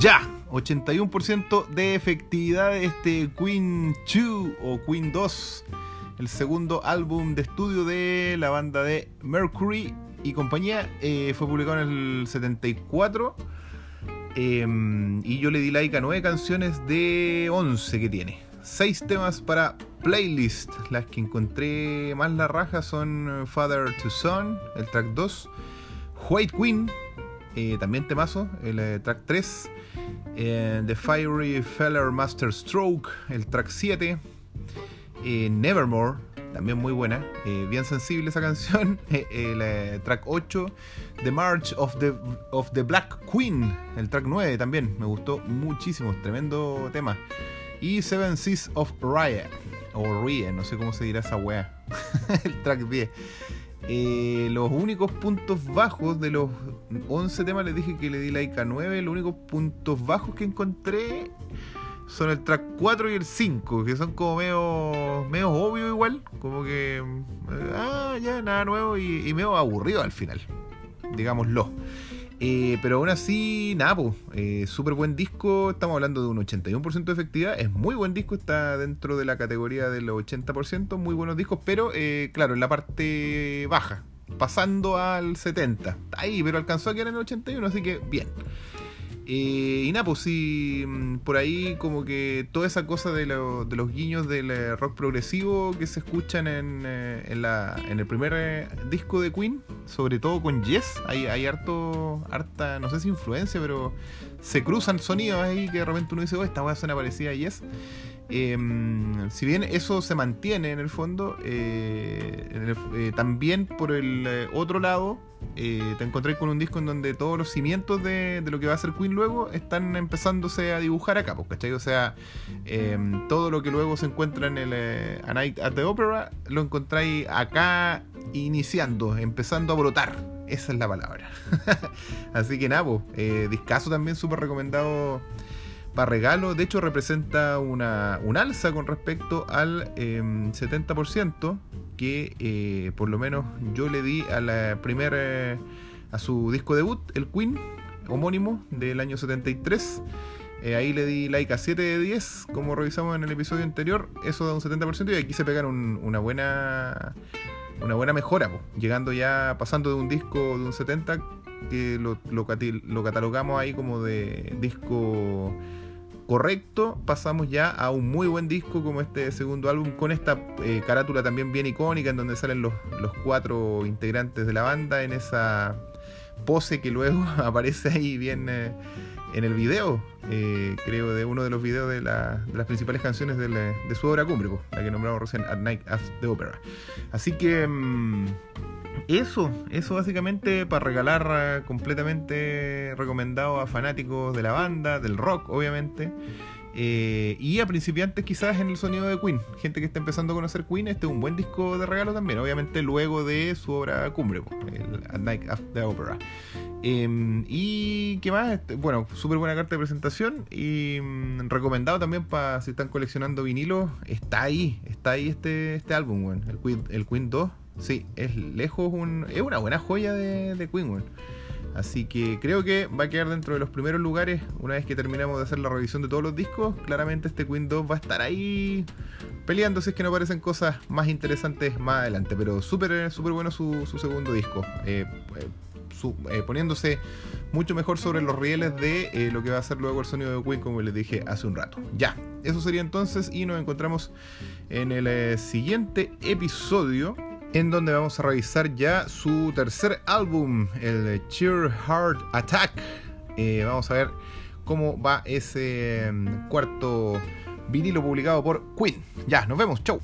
Ya, 81% de efectividad de este Queen 2 o Queen 2, el segundo álbum de estudio de la banda de Mercury y compañía. Eh, fue publicado en el 74 em, y yo le di like a 9 canciones de 11 que tiene. 6 temas para playlist. Las que encontré más la raja son Father to Son, el track 2, White Queen, eh, también temazo, el eh, track 3, eh, The Fiery Feller Master Stroke, el track 7, Nevermore, también muy buena, bien sensible esa canción, el track 8, The March of the, Black Queen, el track 9 también, me gustó muchísimo, tremendo tema. Y Seven Seas of Rye, o Rye, no sé cómo se dirá esa wea, el track 10. Eh, los únicos puntos bajos de los 11 temas les dije que le di like a 9. Los únicos puntos bajos que encontré son el track 4 y el 5, que son como medio, medio obvio igual. Como que, eh, ah, ya, nada nuevo y, y medio aburrido al final, digámoslo. Eh, pero aún así, nada, pues, súper buen disco, estamos hablando de un 81% de efectividad, es muy buen disco, está dentro de la categoría del 80%, muy buenos discos, pero eh, claro, en la parte baja, pasando al 70, ahí, pero alcanzó a quedar en el 81, así que bien. Eh, y nada, pues sí, mm, por ahí como que toda esa cosa de, los guiños del eh, rock progresivo que se escuchan en, eh, en, el primer disco de Queen, sobre todo con Yes, hay, hay harto, harta, no sé si influencia, pero se cruzan sonidos ahí que de repente uno dice, oh, esta a suena parecida a Yes. Em, si bien eso se mantiene en el fondo, eh, eh, también por el eh, otro lado, te encontré con un disco en donde todos los cimientos de, lo que va a ser Queen luego están empezándose a dibujar acá, pues, ¿cachai? O sea, em, todo lo que luego se encuentra en el A Night at the Opera lo encontráis acá iniciando, empezando a Esa es la palabra. Así que nada, pues, discaso también súper recomendado para regalo. De hecho, representa una, un alza con respecto al 70% em, que eh, por lo menos yo le di a la primera a su disco debut, el Queen, homónimo del año 73. Eh, ahí le di like a 7 de 10, como revisamos en el episodio anterior. Eso da un 70% y aquí se pegan una buena una buena mejora, llegando ya, pasando de un disco de un 70 que lo, lo catalogamos ahí como de disco correcto, pasamos ya a un muy buen disco como este segundo álbum, con esta eh, carátula también bien icónica, en donde salen los, cuatro integrantes de la banda en esa pose que luego aparece ahí bien eh, en el video, eh, creo, de uno de los videos de, las principales canciones de, su obra cumbre, la que nombramos recién, At Night at the Opera. Así que... Mm, eso, eso básicamente para regalar eh, completamente recomendado a fanáticos de la banda, del rock, obviamente. Eh, y a principiantes quizás en el sonido de Queen. Gente que está empezando a conocer Queen, este es un buen disco de regalo también, obviamente luego de su obra cumbre, el Night After the Opera. Em, y qué más, este, bueno, súper buena carta de presentación y mm, recomendado también para si están coleccionando vinilos, está ahí, está ahí este, este álbum, el, Queen, el Queen 2 Sí, es lejos es una buena joya de, de Queen, Así que creo que va a quedar dentro de los primeros lugares una vez que terminemos de hacer la revisión de todos los discos. Claramente este Queen 2 va a estar ahí peleando si es que no aparecen cosas más interesantes más adelante. Pero súper súper bueno su, segundo disco. Eh, eh, eh, poniéndose mucho mejor sobre los rieles de lo que va a ser luego el sonido de Queen, como les dije hace un rato. Ya, eso sería entonces y nos encontramos en el siguiente episodio en donde vamos a revisar ya su tercer álbum, el Cheer Heart Attack. Eh, vamos a ver cómo va ese mm, cuarto vinilo publicado por Queen. Ya, nos vemos, chau.